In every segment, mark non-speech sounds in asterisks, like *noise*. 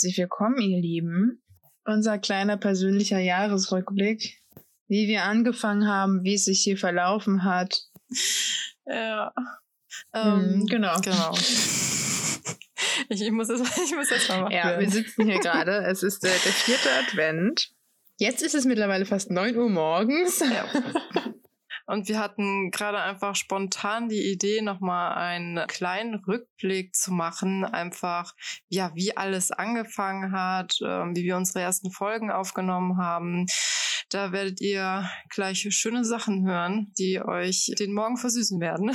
herzlich willkommen, ihr Lieben. Unser kleiner persönlicher Jahresrückblick, wie wir angefangen haben, wie es sich hier verlaufen hat. *laughs* Ja. Ähm, genau. Genau. *laughs* Ich, ich, muss das, ich muss das mal machen. Ja, wir sitzen hier gerade. *laughs* Es ist äh, der vierte Advent. Jetzt ist es mittlerweile fast 9 Uhr morgens. Ja. Und wir hatten gerade einfach spontan die Idee, nochmal einen kleinen Rückblick zu machen, einfach, ja, wie alles angefangen hat, ähm, wie wir unsere ersten Folgen aufgenommen haben. Da werdet ihr gleich schöne Sachen hören, die euch den Morgen versüßen werden.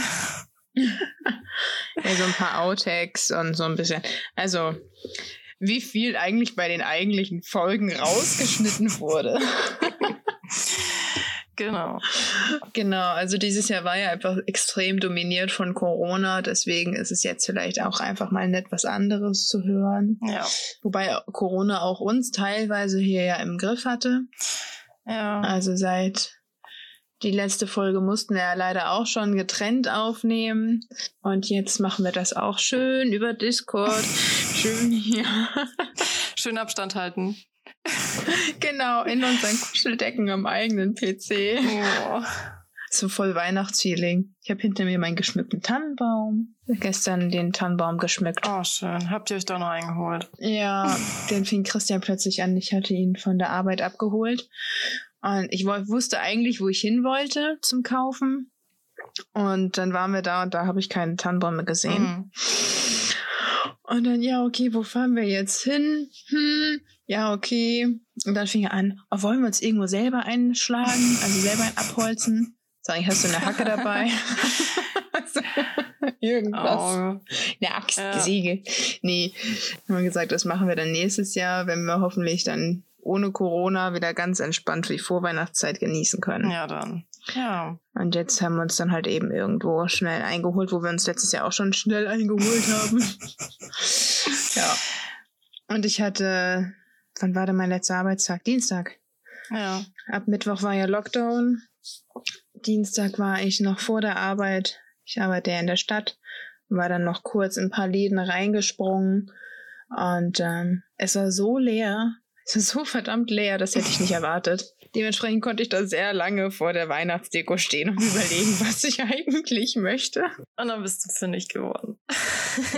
*laughs* ja, so ein paar Outtakes und so ein bisschen. Also, wie viel eigentlich bei den eigentlichen Folgen rausgeschnitten wurde. *laughs* Genau. Genau, also dieses Jahr war ja einfach extrem dominiert von Corona, deswegen ist es jetzt vielleicht auch einfach mal nett, was anderes zu hören. Ja. Wobei Corona auch uns teilweise hier ja im Griff hatte. Ja. Also seit die letzte Folge mussten wir ja leider auch schon getrennt aufnehmen. Und jetzt machen wir das auch schön über Discord. *laughs* schön hier. Schön Abstand halten. *laughs* genau, in unseren Kuscheldecken am eigenen PC. Oh. So voll Weihnachtsfeeling. Ich habe hinter mir meinen geschmückten Tannenbaum. Gestern den Tannenbaum geschmückt. Oh, schön. Habt ihr euch da noch eingeholt? Ja, den fing Christian plötzlich an. Ich hatte ihn von der Arbeit abgeholt. Und ich wusste eigentlich, wo ich hin wollte zum Kaufen. Und dann waren wir da und da habe ich keine Tannenbäume gesehen. Mhm. Und dann, ja, okay, wo fahren wir jetzt hin? Hm, ja, okay. Und dann fing er an, oh, wollen wir uns irgendwo selber einschlagen, also selber ein abholzen? Sag ich, hast du eine Hacke dabei? *laughs* irgendwas. Oh. Eine Axt, ja. Säge. Nee, haben wir gesagt, das machen wir dann nächstes Jahr, wenn wir hoffentlich dann ohne Corona wieder ganz entspannt die Vorweihnachtszeit genießen können. Ja, dann. Ja. Und jetzt haben wir uns dann halt eben irgendwo schnell eingeholt, wo wir uns letztes Jahr auch schon schnell eingeholt haben. *laughs* ja. Und ich hatte, wann war denn mein letzter Arbeitstag? Dienstag. Ja. Ab Mittwoch war ja Lockdown. Dienstag war ich noch vor der Arbeit. Ich arbeite ja in der Stadt. War dann noch kurz in ein paar Läden reingesprungen. Und ähm, es war so leer. *laughs* Es ist so verdammt leer, das hätte ich nicht erwartet. Dementsprechend konnte ich da sehr lange vor der Weihnachtsdeko stehen und überlegen, *laughs* was ich eigentlich möchte. Und dann bist du fündig geworden.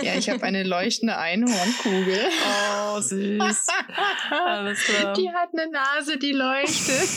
Ja, ich habe eine leuchtende Einhornkugel. *laughs* Oh, süß. Alles klar. Die hat eine Nase, die leuchtet.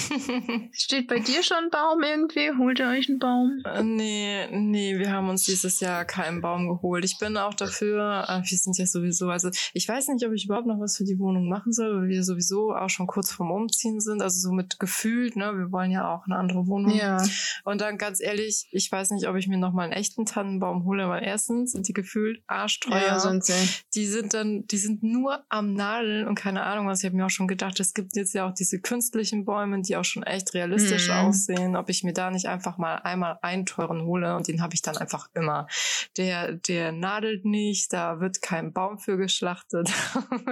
Steht bei dir schon ein Baum irgendwie? Holt ihr euch einen Baum? Äh, nee, nee, wir haben uns dieses Jahr keinen Baum geholt. Ich bin auch dafür, äh, wir sind ja sowieso, also ich weiß nicht, ob ich überhaupt noch was für die Wohnung machen soll, weil wir sowieso auch schon kurz vorm Umziehen sind, also so mit gefühlt, ne, wir wollen ja auch eine andere Wohnung. Ja. Und dann ganz ehrlich, ich weiß nicht, ob ich mir noch mal einen echten Tannenbaum hole, weil erstens sind die gefühlt arschteuer. Ja, sind sie. Die sind dann, die sind nur am Nadeln und keine Ahnung was. Ich habe mir auch schon gedacht, es gibt jetzt ja auch diese künstlichen Bäume, die auch schon echt realistisch mhm. aussehen. Ob ich mir da nicht einfach mal einmal einen teuren hole und den habe ich dann einfach immer. Der, der nadelt nicht, da wird kein Baum für geschlachtet.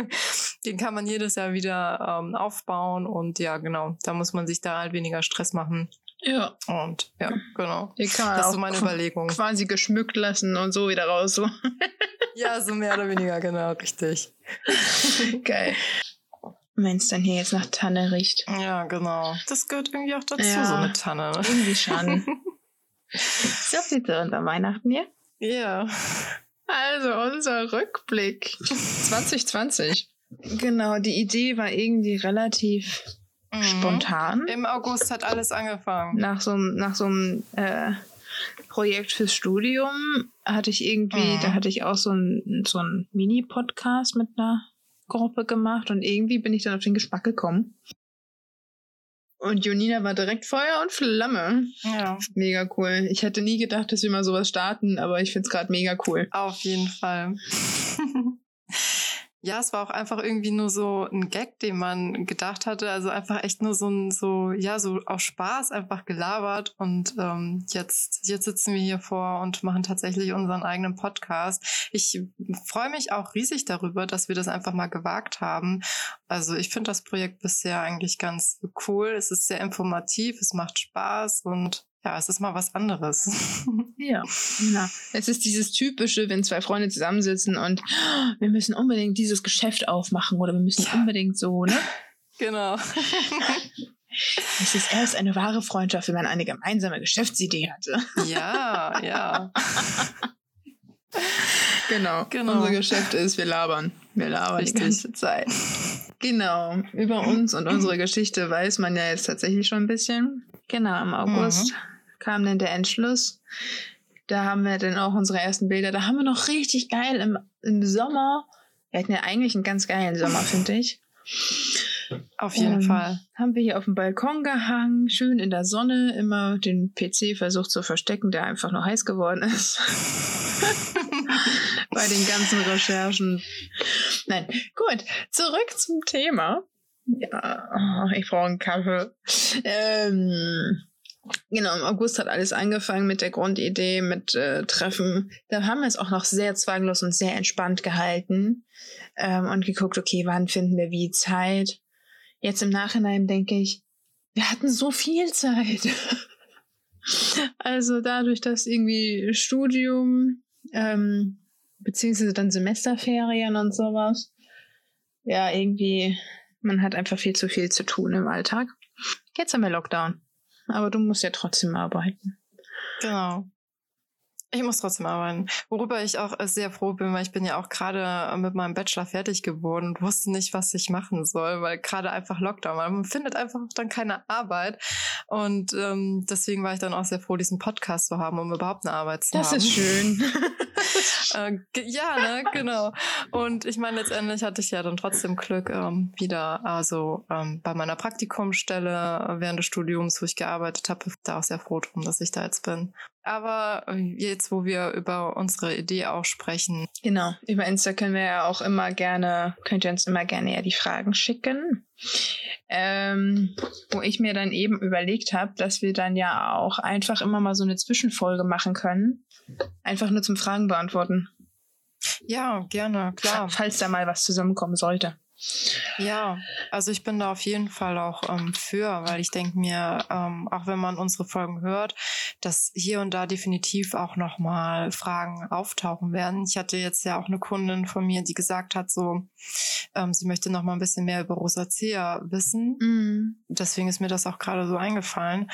*laughs* den kann man jedes Jahr wieder ähm, aufbauen und ja, genau, da muss man sich da halt weniger Stress machen. Ja. Und ja, genau. Man das ist so meine Überlegung. Quasi geschmückt lassen und so wieder raus. So. *laughs* ja, so mehr oder weniger, genau, richtig. *laughs* Geil. Wenn es dann hier jetzt nach Tanne riecht. Ja, genau. Das gehört irgendwie auch dazu, ja, so eine Tanne. Irgendwie schon. *laughs* so sieht es unter Weihnachten hier. Ja. Also unser Rückblick 2020. Genau, die Idee war irgendwie relativ Mhm. Spontan. Im August hat alles angefangen. Nach so, nach so einem äh, Projekt fürs Studium hatte ich irgendwie, mhm. da hatte ich auch so ein, so ein Mini-Podcast mit einer Gruppe gemacht und irgendwie bin ich dann auf den Geschmack gekommen. Und Jonina war direkt Feuer und Flamme. Ja. Mega cool. Ich hätte nie gedacht, dass wir mal sowas starten, aber ich finde es gerade mega cool. Auf jeden Fall. *laughs* Ja, es war auch einfach irgendwie nur so ein Gag, den man gedacht hatte. Also einfach echt nur so ein, so, ja, so auf Spaß einfach gelabert. Und ähm, jetzt, jetzt sitzen wir hier vor und machen tatsächlich unseren eigenen Podcast. Ich freue mich auch riesig darüber, dass wir das einfach mal gewagt haben. Also ich finde das Projekt bisher eigentlich ganz cool. Es ist sehr informativ, es macht Spaß und ja, es ist mal was anderes. *laughs* Ja, genau. Es ist dieses typische, wenn zwei Freunde zusammensitzen und oh, wir müssen unbedingt dieses Geschäft aufmachen oder wir müssen ja. unbedingt so, ne? Genau. *laughs* Es ist erst eine wahre Freundschaft, wenn man eine gemeinsame Geschäftsidee hatte. Ja, ja. *laughs* genau. genau. Unser Geschäft ist, wir labern. Wir labern Richtig. die ganze Zeit. Genau. Über uns und unsere Geschichte weiß man ja jetzt tatsächlich schon ein bisschen. Genau, im August mhm. kam dann der Entschluss. Da haben wir dann auch unsere ersten Bilder. Da haben wir noch richtig geil im, im Sommer. Wir hatten ja eigentlich einen ganz geilen Sommer, finde ich. Auf jeden ähm, Fall. Haben wir hier auf dem Balkon gehangen, schön in der Sonne, immer den PC versucht zu verstecken, der einfach nur heiß geworden ist. *laughs* *laughs* Bei den ganzen Recherchen. Nein, gut, zurück zum Thema. Ja, oh, ich brauche einen Kaffee. Ähm, Genau, im August hat alles angefangen mit der Grundidee, mit äh, Treffen. Da haben wir es auch noch sehr zwanglos und sehr entspannt gehalten ähm, und geguckt, okay, wann finden wir wie Zeit. Jetzt im Nachhinein denke ich, wir hatten so viel Zeit. *laughs* also dadurch, dass irgendwie Studium, ähm, beziehungsweise dann Semesterferien und sowas, ja, irgendwie, man hat einfach viel zu viel zu tun im Alltag. Jetzt haben wir Lockdown. Aber du musst ja trotzdem arbeiten. Genau. Ich muss trotzdem arbeiten. Worüber ich auch sehr froh bin, weil ich bin ja auch gerade mit meinem Bachelor fertig geworden und wusste nicht, was ich machen soll, weil gerade einfach Lockdown war. Man findet einfach dann keine Arbeit. Und ähm, deswegen war ich dann auch sehr froh, diesen Podcast zu haben, um überhaupt eine Arbeit zu das haben. Das ist schön. *laughs* *laughs* äh, ja, ne, genau. Und ich meine, letztendlich hatte ich ja dann trotzdem Glück ähm, wieder, also ähm, bei meiner Praktikumsstelle während des Studiums, wo ich gearbeitet habe, da auch sehr froh drum, dass ich da jetzt bin. Aber äh, jetzt, wo wir über unsere Idee auch sprechen. Genau, über Insta können wir ja auch immer gerne, könnt ihr uns immer gerne ja die Fragen schicken. Ähm, wo ich mir dann eben überlegt habe, dass wir dann ja auch einfach immer mal so eine Zwischenfolge machen können. Einfach nur zum Fragen beantworten. Ja, gerne, klar. Falls da mal was zusammenkommen sollte. Ja, also ich bin da auf jeden Fall auch ähm, für, weil ich denke mir, ähm, auch wenn man unsere Folgen hört, dass hier und da definitiv auch nochmal Fragen auftauchen werden. Ich hatte jetzt ja auch eine Kundin von mir, die gesagt hat, so, ähm, sie möchte nochmal ein bisschen mehr über Rosacea wissen. Mhm. Deswegen ist mir das auch gerade so eingefallen.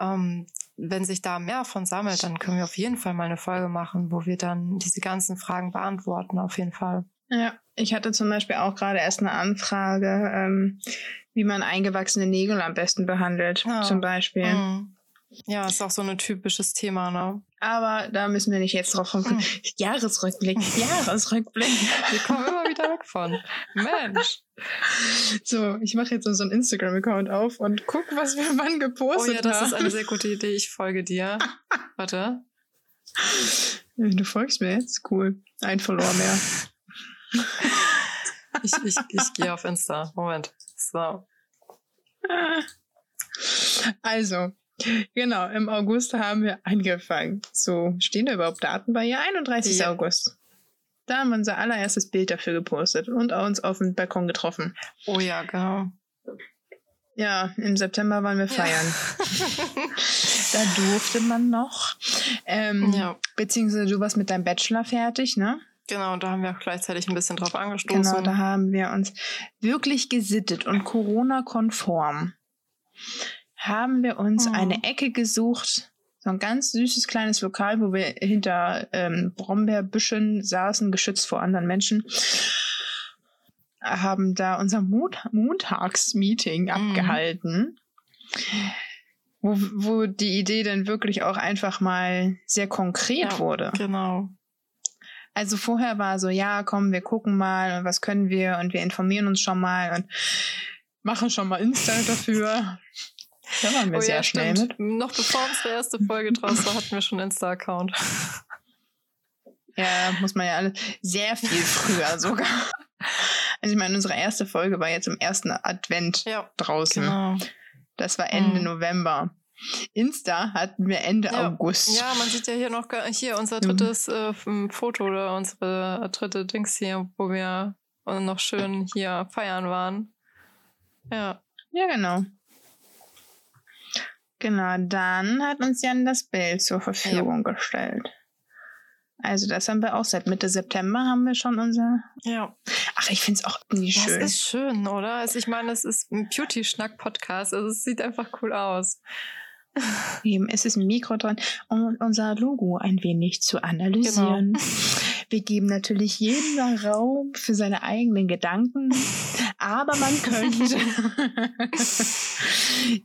Ähm, wenn sich da mehr von sammelt, dann können wir auf jeden Fall mal eine Folge machen, wo wir dann diese ganzen Fragen beantworten, auf jeden Fall. Ja, ich hatte zum Beispiel auch gerade erst eine Anfrage, ähm, wie man eingewachsene Nägel am besten behandelt, ja. zum Beispiel. Mhm. Ja, ist auch so ein typisches Thema, ne? Aber da müssen wir nicht jetzt drauf kommen. Mhm. Jahresrückblick, *laughs* Jahresrückblick. Wir kommen immer wieder weg von. Mensch. So, ich mache jetzt so einen Instagram-Account auf und guck, was wir wann gepostet haben. Oh ja, das haben. ist eine sehr *laughs* gute Idee. Ich folge dir. Warte. Du folgst mir jetzt? Cool. Ein Follower mehr *laughs* ich, ich, ich gehe auf Insta. Moment. So. Also, genau, im August haben wir angefangen. So, stehen da überhaupt Daten bei ihr? 31. Ja. August. Da haben wir unser allererstes Bild dafür gepostet und uns auf dem Balkon getroffen. Oh ja, genau. Ja, im September waren wir feiern. Ja. *laughs* da durfte man noch. Ähm, ja. Beziehungsweise du warst mit deinem Bachelor fertig, ne? Genau, und da haben wir auch gleichzeitig ein bisschen drauf angestoßen. Genau, da haben wir uns wirklich gesittet und Corona-konform haben wir uns oh. eine Ecke gesucht, so ein ganz süßes kleines Lokal, wo wir hinter ähm, Brombeerbüschen saßen, geschützt vor anderen Menschen, haben da unser Mont Montagsmeeting mm. abgehalten, wo, wo die Idee dann wirklich auch einfach mal sehr konkret ja, wurde. Genau. Also vorher war so, ja, komm, wir gucken mal und was können wir und wir informieren uns schon mal und machen schon mal Insta *laughs* dafür. Da waren wir oh, sehr ja, schnell mit. Noch bevor unsere erste Folge draus war, hatten wir schon Insta-Account. *laughs* Ja, muss man ja alle sehr viel früher sogar. Also ich meine, unsere erste Folge war jetzt im ersten Advent ja, draußen. Genau. Das war Ende mhm. November. Insta hatten wir Ende ja. August. Ja, man sieht ja hier noch hier unser drittes äh, Foto oder unsere dritte Dings hier, wo wir noch schön hier feiern waren. Ja. Ja, genau. Genau, dann hat uns Jan das Bild zur Verfügung ja. gestellt. Also das haben wir auch seit Mitte September haben wir schon unser. Ja. Ach, ich finde es auch irgendwie schön. Das ist schön, oder? Also ich meine, es ist ein Beauty-Schnack-Podcast. Also es sieht einfach cool aus. Eben, es ist ein Mikro dran, um unser Logo ein wenig zu analysieren. Genau. *laughs* Wir geben natürlich jedem Raum für seine eigenen Gedanken, aber man könnte *laughs*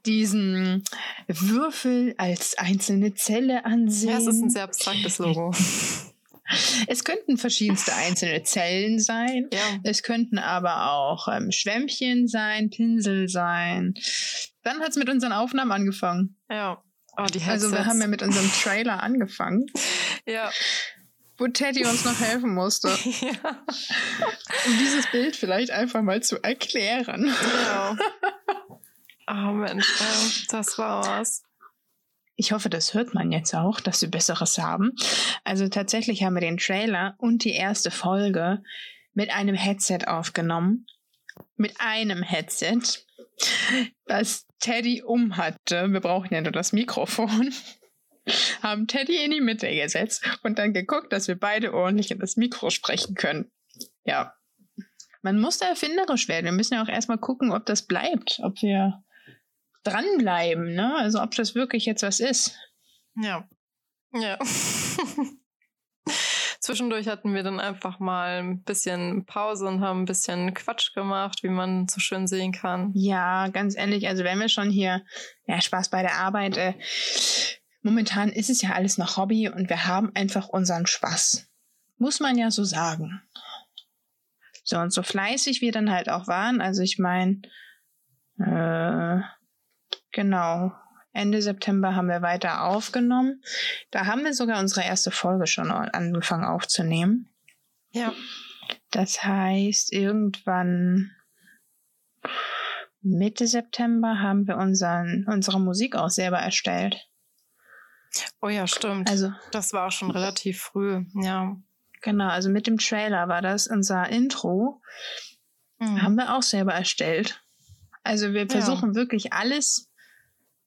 diesen Würfel als einzelne Zelle ansehen. Ja, es ist ein sehr abstraktes Logo. *laughs* Es könnten verschiedenste einzelne Zellen sein. Ja. Es könnten aber auch ähm, Schwämmchen sein, Pinsel sein. Dann hat es mit unseren Aufnahmen angefangen. Ja. Oh, die also wir haben ja mit unserem Trailer angefangen. *laughs* ja. Wo Teddy uns noch helfen musste. *laughs* ja. Um dieses Bild vielleicht einfach mal zu erklären. Ja. *laughs* Oh Mensch, das war was. Ich hoffe, das hört man jetzt auch, dass wir Besseres haben. Also tatsächlich haben wir den Trailer und die erste Folge mit einem Headset aufgenommen. Mit einem Headset, was Teddy um hatte. Wir brauchen ja nur das Mikrofon. *laughs* haben Teddy in die Mitte gesetzt und dann geguckt, dass wir beide ordentlich in das Mikro sprechen können. Ja. Man muss da erfinderisch werden. Wir müssen ja auch erstmal gucken, ob das bleibt, ob wir dranbleiben, ne? Also ob das wirklich jetzt was ist. Ja. Ja. *laughs* Zwischendurch hatten wir dann einfach mal ein bisschen Pause und haben ein bisschen Quatsch gemacht, wie man so schön sehen kann. Ja, ganz ehrlich, also wenn wir schon hier, ja, Spaß bei der Arbeit, äh, momentan ist es ja alles noch Hobby und wir haben einfach unseren Spaß. Muss man ja so sagen. So, und so fleißig wir dann halt auch waren, also ich meine, äh, Genau. Ende September haben wir weiter aufgenommen. Da haben wir sogar unsere erste Folge schon angefangen aufzunehmen. Ja. Das heißt, irgendwann Mitte September haben wir unseren, unsere Musik auch selber erstellt. Oh ja, stimmt. Also, das war schon relativ früh, ja. Genau, also mit dem Trailer war das unser Intro. Mhm. Haben wir auch selber erstellt. Also wir versuchen ja. wirklich alles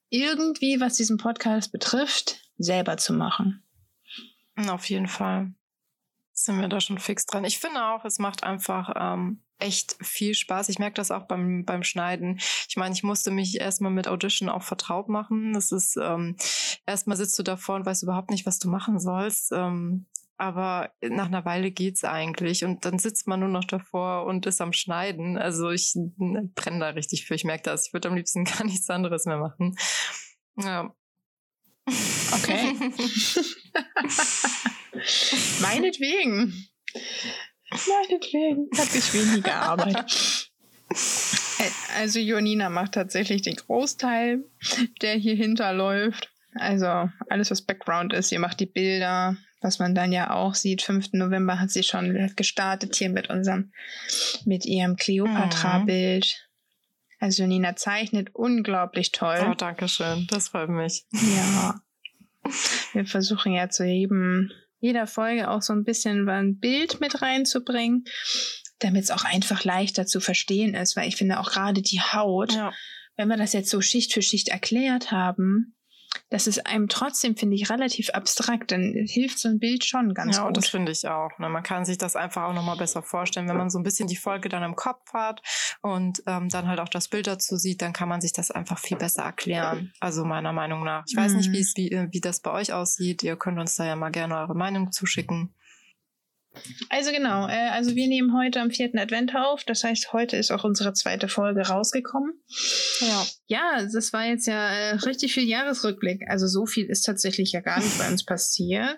irgendwie, was diesen Podcast betrifft, selber zu machen. Auf jeden Fall sind wir da schon fix dran. Ich finde auch, es macht einfach ähm, echt viel Spaß. Ich merke das auch beim, beim Schneiden. Ich meine, ich musste mich erstmal mit Audition auch vertraut machen. Das ist, ähm, erstmal sitzt du davor und weißt überhaupt nicht, was du machen sollst. Ähm, aber nach einer Weile geht's eigentlich und dann sitzt man nur noch davor und ist am Schneiden. Also ich brenne da richtig für. Ich merke das. Ich würde am liebsten *laughs* gar nichts anderes mehr machen. Ja. Okay. *laughs* Meinetwegen. Meinetwegen. Hat ich weniger Arbeit. Also Jonina macht tatsächlich den Großteil, der hier hinterläuft. Also alles, was Background ist. Ihr macht die Bilder, was man dann ja auch sieht. 5. November hat sie schon gestartet hier mit unserem, mit ihrem Cleopatra-Bild. Also Nina zeichnet unglaublich toll. Oh, danke schön. Das freut mich. Ja. Wir versuchen ja zu jedem, jeder Folge auch so ein bisschen ein Bild mit reinzubringen, damit es auch einfach leichter zu verstehen ist, weil ich finde auch gerade die Haut, ja. wenn wir das jetzt so Schicht für Schicht erklärt haben, das ist einem trotzdem, finde ich, relativ abstrakt. Dann hilft so ein Bild schon ganz ja, gut. Ja, das finde ich auch. Ne? Man kann sich das einfach auch nochmal besser vorstellen. Wenn man so ein bisschen die Folge dann im Kopf hat und ähm, dann halt auch das Bild dazu sieht, dann kann man sich das einfach viel besser erklären. Also meiner Meinung nach. Ich weiß mhm. nicht, wie, äh, wie das bei euch aussieht. Ihr könnt uns da ja mal gerne eure Meinung zuschicken. Also genau, äh, also wir nehmen heute am vierten Advent auf. Das heißt, heute ist auch unsere zweite Folge rausgekommen. Ja. Ja, das war jetzt ja äh, richtig viel Jahresrückblick. Also so viel ist tatsächlich ja gar nicht bei uns passiert.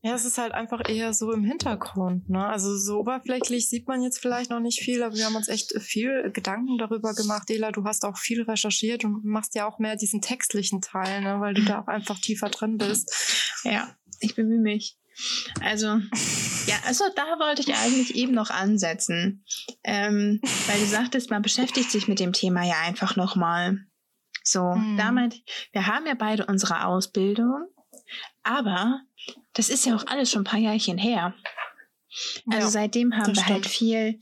Ja, es ist halt einfach eher so im Hintergrund. Ne? Also so oberflächlich sieht man jetzt vielleicht noch nicht viel, aber wir haben uns echt viel Gedanken darüber gemacht. Ela, du hast auch viel recherchiert und machst ja auch mehr diesen textlichen Teil, ne? weil du da auch einfach tiefer drin bist. Ja, ich bemühe mich. Also, ja, also da wollte ich eigentlich eben noch ansetzen. Ähm, weil du sagtest, man beschäftigt sich mit dem Thema ja einfach nochmal. So, mhm. damit, wir haben ja beide unsere Ausbildung, aber das ist ja auch alles schon ein paar Jahrchen her. Also ja, seitdem haben wir halt viel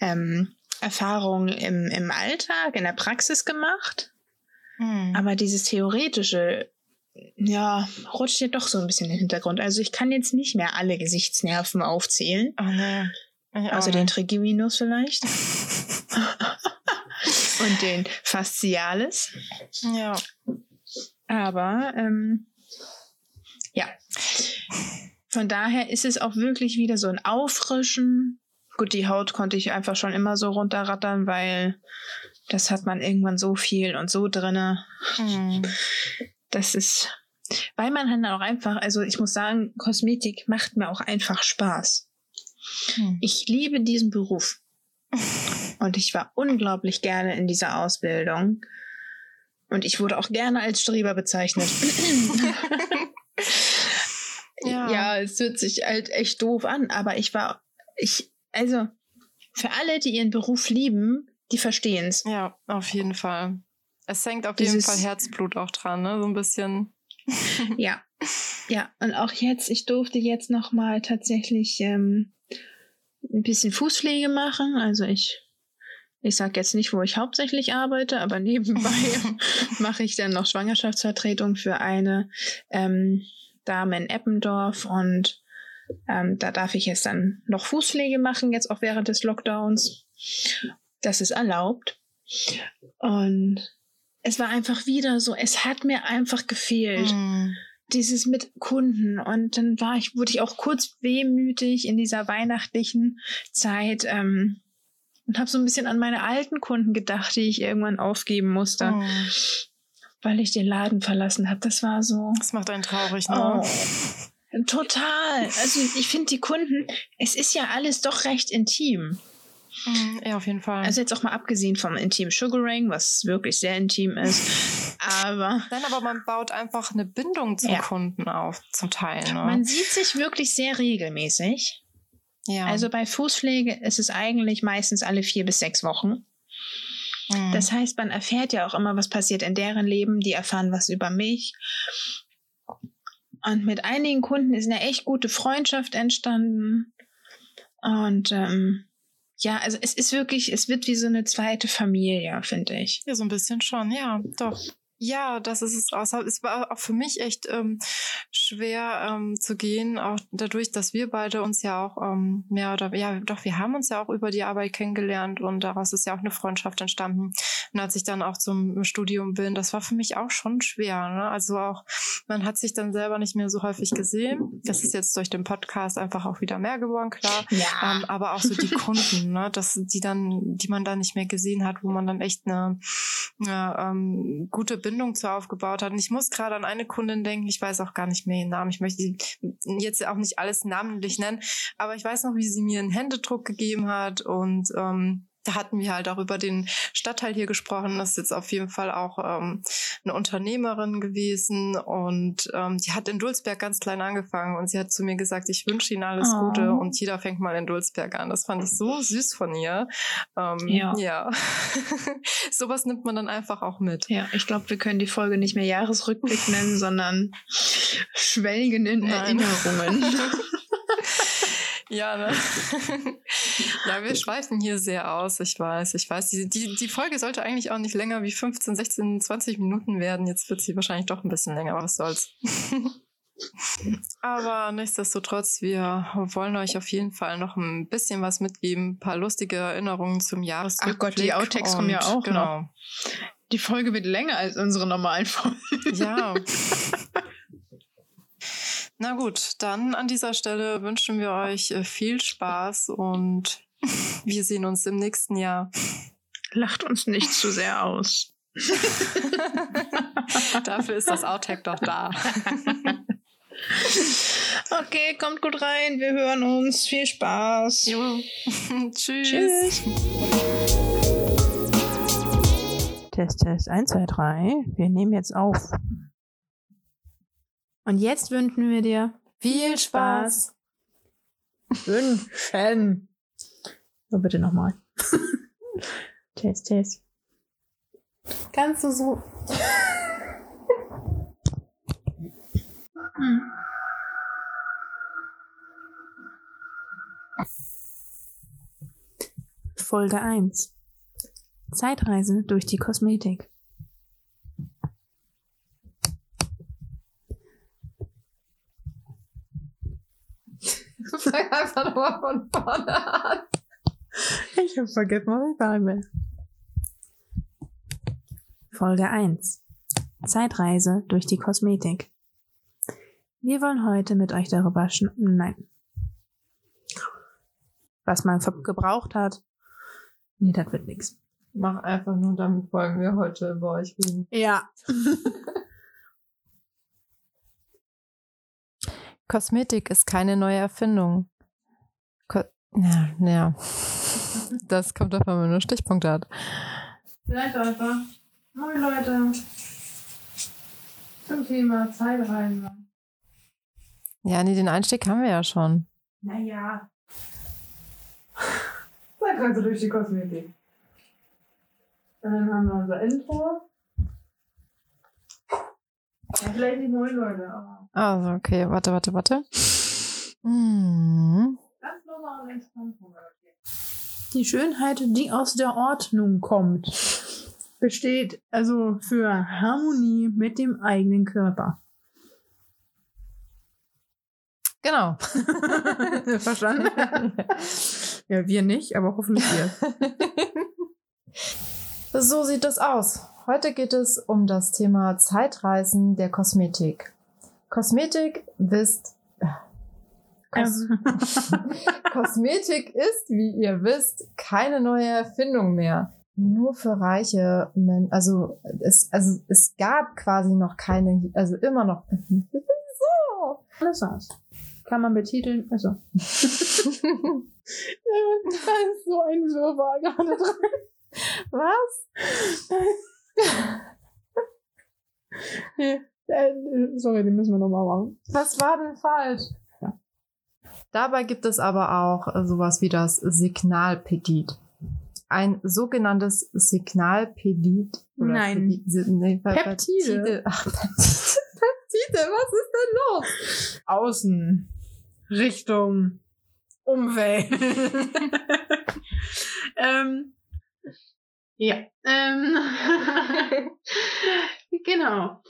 ähm, Erfahrung im, im Alltag, in der Praxis gemacht. Mhm. Aber dieses theoretische, ja, rutscht ja doch so ein bisschen in den Hintergrund. Also ich kann jetzt nicht mehr alle Gesichtsnerven aufzählen. Oh nee. Also den Trigeminus vielleicht. *laughs* Und den Fascialis. Ja. Aber ähm, ja. Von daher ist es auch wirklich wieder so ein Auffrischen. Gut, die Haut konnte ich einfach schon immer so runterrattern, weil das hat man irgendwann so viel und so drinne. Hm. Das ist, weil man dann auch einfach, also ich muss sagen, Kosmetik macht mir auch einfach Spaß. Hm. Ich liebe diesen Beruf. *laughs* Und ich war unglaublich gerne in dieser Ausbildung. Und ich wurde auch gerne als Streber bezeichnet. *laughs* Ja. ja, es hört sich halt echt doof an, aber ich war, ich, also, für alle, die ihren Beruf lieben, die verstehen es. Ja, auf jeden Fall. Es hängt auf Dieses- jeden Fall Herzblut auch dran, ne? So ein bisschen. *laughs* Ja. *laughs* Ja, und auch jetzt, ich durfte jetzt nochmal tatsächlich ähm, ein bisschen Fußpflege machen. Also ich, ich sag jetzt nicht, wo ich hauptsächlich arbeite, aber nebenbei *laughs* mache ich dann noch Schwangerschaftsvertretung für eine ähm, Dame in Eppendorf und ähm, da darf ich jetzt dann noch Fußpflege machen, jetzt auch während des Lockdowns. Das ist erlaubt. Und es war einfach wieder so, es hat mir einfach gefehlt Hm. dieses mit Kunden und dann war ich, wurde ich auch kurz wehmütig in dieser weihnachtlichen Zeit ähm, und habe so ein bisschen an meine alten Kunden gedacht, die ich irgendwann aufgeben musste, Hm. weil ich den Laden verlassen habe. Das war so. Das macht einen traurig, ne? Oh, *laughs* total. Also ich finde die Kunden, es ist ja alles doch recht intim. Hm, Ja, auf jeden Fall. Also jetzt auch mal abgesehen vom intimen Sugaring, was wirklich sehr intim ist. *laughs* Aber Nein, aber man baut einfach eine Bindung zum Ja. Kunden auf, zum Teil. Ne? man sieht sich wirklich sehr regelmäßig. ja. Also bei Fußpflege ist es eigentlich meistens alle vier bis sechs Wochen. Hm. Das heißt, man erfährt ja auch immer, was passiert in deren Leben. Die erfahren was über mich. Und mit einigen Kunden ist eine echt gute Freundschaft entstanden. Und ähm, ja, also es ist wirklich, es wird wie so eine zweite Familie, finde ich. Ja, so ein bisschen schon, ja, doch. Ja, das ist es auch. Es war auch für mich echt ähm, schwer ähm, zu gehen, auch dadurch, dass wir beide uns ja auch ähm, mehr oder ja, doch, wir haben uns ja auch über die Arbeit kennengelernt und daraus ist ja auch eine Freundschaft entstanden. Und als ich dann auch zum Studium bin, das war für mich auch schon schwer. Ne? Also auch, man hat sich dann selber nicht mehr so häufig gesehen. Das ist jetzt durch den Podcast einfach auch wieder mehr geworden, klar. Ja. Ähm, aber auch so die Kunden, ne, dass die dann, die man dann nicht mehr gesehen hat, wo man dann echt eine, eine ähm, gute Bindung zu aufgebaut hat. Und ich muss gerade an eine Kundin denken, ich weiß auch gar nicht mehr ihren Namen. Ich möchte die jetzt auch nicht alles namentlich nennen, aber ich weiß noch, wie sie mir einen Händedruck gegeben hat und ähm, da hatten wir halt auch über den Stadtteil hier gesprochen. Das ist jetzt auf jeden Fall auch ähm, eine Unternehmerin gewesen und ähm, die hat in Dulsberg ganz klein angefangen und sie hat zu mir gesagt, ich wünsche Ihnen alles Oh. Gute und jeder fängt mal in Dulsberg an. Das fand ich so süß von ihr. Ähm, Ja. ja. *laughs* Sowas nimmt man dann einfach auch mit. Ja, ich glaube, wir können die Folge nicht mehr Jahresrückblick nennen, sondern *laughs* schwelgen in Nein. Erinnerungen. *laughs* Ja, ne? *laughs* ja, wir schweifen hier sehr aus, ich weiß, ich weiß. Die, die, die Folge sollte eigentlich auch nicht länger wie 15, 16, 20 Minuten werden. Jetzt wird sie wahrscheinlich doch ein bisschen länger, aber was soll's. *laughs* aber nichtsdestotrotz, wir wollen euch auf jeden Fall noch ein bisschen was mitgeben, ein paar lustige Erinnerungen zum Jahresrückblick. Ach Gott, die Outtakes kommen ja auch Genau. Die Folge wird länger als unsere normalen Folgen. Ja. *laughs* Na gut, dann an dieser Stelle wünschen wir euch äh, viel Spaß und *laughs* wir sehen uns im nächsten Jahr. Lacht uns nicht zu sehr aus. *laughs* Dafür ist das Outtake doch da. *laughs* Okay, kommt gut rein. Wir hören uns. Viel Spaß. Jo. Tschüss. Tschüss. Test, Test, 1, 2, 3. Wir nehmen jetzt auf. Und jetzt wünschen wir dir Viel Spaß. wünschen. So, bitte nochmal. Test, Test. Kannst du so. Folge 1. Zeitreise durch die Kosmetik. Einfach nochmal von vorne an. Ich hab ich sagen will. Folge 1. Zeitreise durch die Kosmetik. Wir wollen heute mit euch darüber schn... Nein. Was man gebraucht hat. Nee, das wird nix. Mach einfach nur, damit wollen wir heute über euch reden. Ja. *laughs* Kosmetik ist keine neue Erfindung. Ko ja, ja. Das kommt davon, wenn man nur Stichpunkte hat. Vielleicht einfach. Moin Leute. Zum Thema Zeitreise. Ja, nee, den Einstieg haben wir ja schon. Naja. Zeitreise durch die Kosmetik. Und dann haben wir unser Intro. Ja, vielleicht nicht moin Leute, aber Also, okay, warte, warte, warte. Hm. Die Schönheit, die aus der Ordnung kommt, besteht also für Harmonie mit dem eigenen Körper. Genau. *laughs* Verstanden? ja, wir nicht, aber hoffentlich wir. So sieht es aus. Heute geht es um das Thema Zeitreisen der Kosmetik. Kosmetik wisst. Kos *laughs* Kosmetik ist, wie ihr wisst, keine neue Erfindung mehr. Nur für reiche Menschen. Also es, also es gab quasi noch keine, also immer noch. *laughs* so. Alles was. Kann man betiteln. Also. da *laughs* ist so ein Wirrwarr gerade drin. Was? Nee, äh, sorry, den müssen wir nochmal machen. Was war denn falsch? Ja. Dabei gibt es aber auch äh, sowas wie das Signalpedit. Ein sogenanntes Signalpedit. oder Nein. Pedit- nee, Pe- Peptide. Peptide. *laughs* Ach, Peptide. Peptide, was ist denn los? Außen. Richtung. Umwelt. *laughs* ähm, ja. Ähm, *laughs* genau.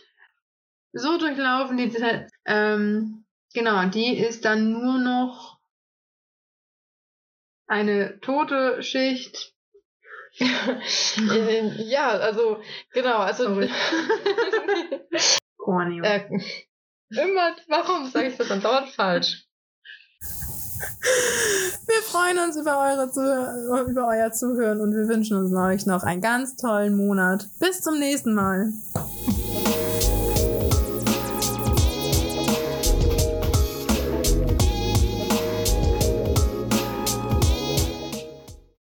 So durchlaufen die. Ähm, genau, die ist dann nur noch eine tote Schicht. *laughs* ja, also, genau, also. Corny. äh, immer, warum sage ich das dann dauernd falsch? Wir freuen uns über, eure Zuh über euer Zuhören und wir wünschen uns euch noch einen ganz tollen Monat. Bis zum nächsten Mal.